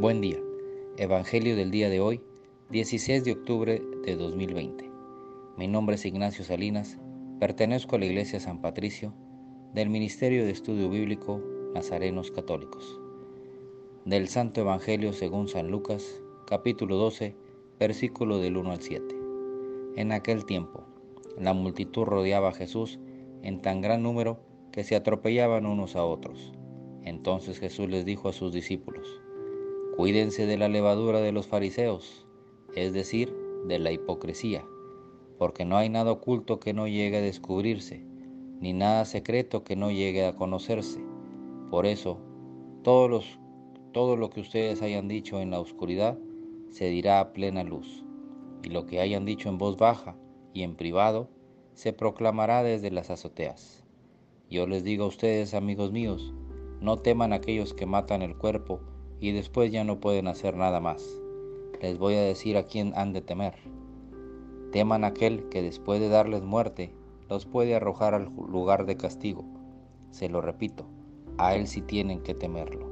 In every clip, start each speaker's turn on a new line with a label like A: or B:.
A: Buen día. Evangelio del día de hoy, 16 de octubre de 2020. Mi nombre es Ignacio Salinas, pertenezco a la Iglesia San Patricio del Ministerio de Estudio Bíblico Nazarenos Católicos. Del Santo Evangelio según San Lucas, capítulo 12, versículo del 1 al 7. En aquel tiempo, la multitud rodeaba a Jesús en tan gran número que se atropellaban unos a otros. Entonces Jesús les dijo a sus discípulos, Cuídense de la levadura de los fariseos, es decir, de la hipocresía, porque no hay nada oculto que no llegue a descubrirse, ni nada secreto que no llegue a conocerse. Por eso, todos los, todo lo que ustedes hayan dicho en la oscuridad se dirá a plena luz, y lo que hayan dicho en voz baja y en privado se proclamará desde las azoteas. Yo les digo a ustedes, amigos míos, no teman aquellos que matan el cuerpo, y después ya no pueden hacer nada más. Les voy a decir a quién han de temer. Teman aquel que después de darles muerte los puede arrojar al lugar de castigo. Se lo repito, a él sí tienen que temerlo.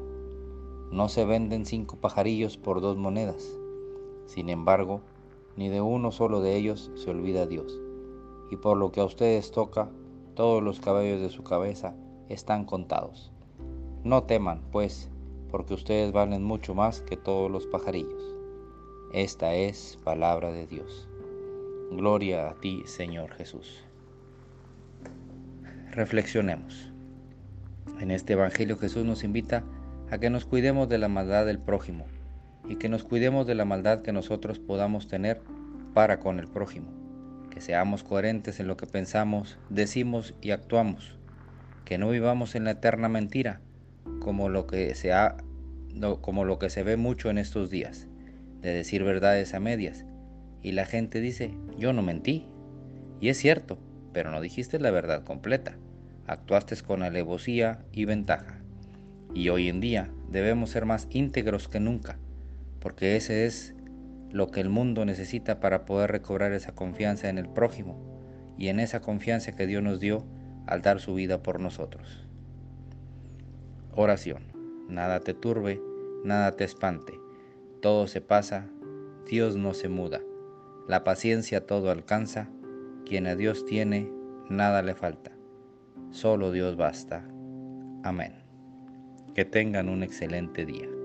A: No se venden cinco pajarillos por dos monedas. Sin embargo, ni de uno solo de ellos se olvida Dios. Y por lo que a ustedes toca, todos los cabellos de su cabeza están contados. No teman, pues, porque ustedes valen mucho más que todos los pajarillos. Esta es palabra de Dios. Gloria a ti, Señor Jesús. Reflexionemos. En este Evangelio Jesús nos invita a que nos cuidemos de la maldad del prójimo y que nos cuidemos de la maldad que nosotros podamos tener para con el prójimo. Que seamos coherentes en lo que pensamos, decimos y actuamos. Que no vivamos en la eterna mentira, como lo que se ha como lo que se ve mucho en estos días, de decir verdades a medias. Y la gente dice, yo no mentí. Y es cierto, pero no dijiste la verdad completa. Actuaste con alevosía y ventaja. Y hoy en día debemos ser más íntegros que nunca, porque ese es lo que el mundo necesita para poder recobrar esa confianza en el prójimo y en esa confianza que Dios nos dio al dar su vida por nosotros. Oración. Nada te turbe, nada te espante. Todo se pasa, Dios no se muda. La paciencia todo alcanza, quien a Dios tiene, nada le falta. Solo Dios basta. Amén. Que tengan un excelente día.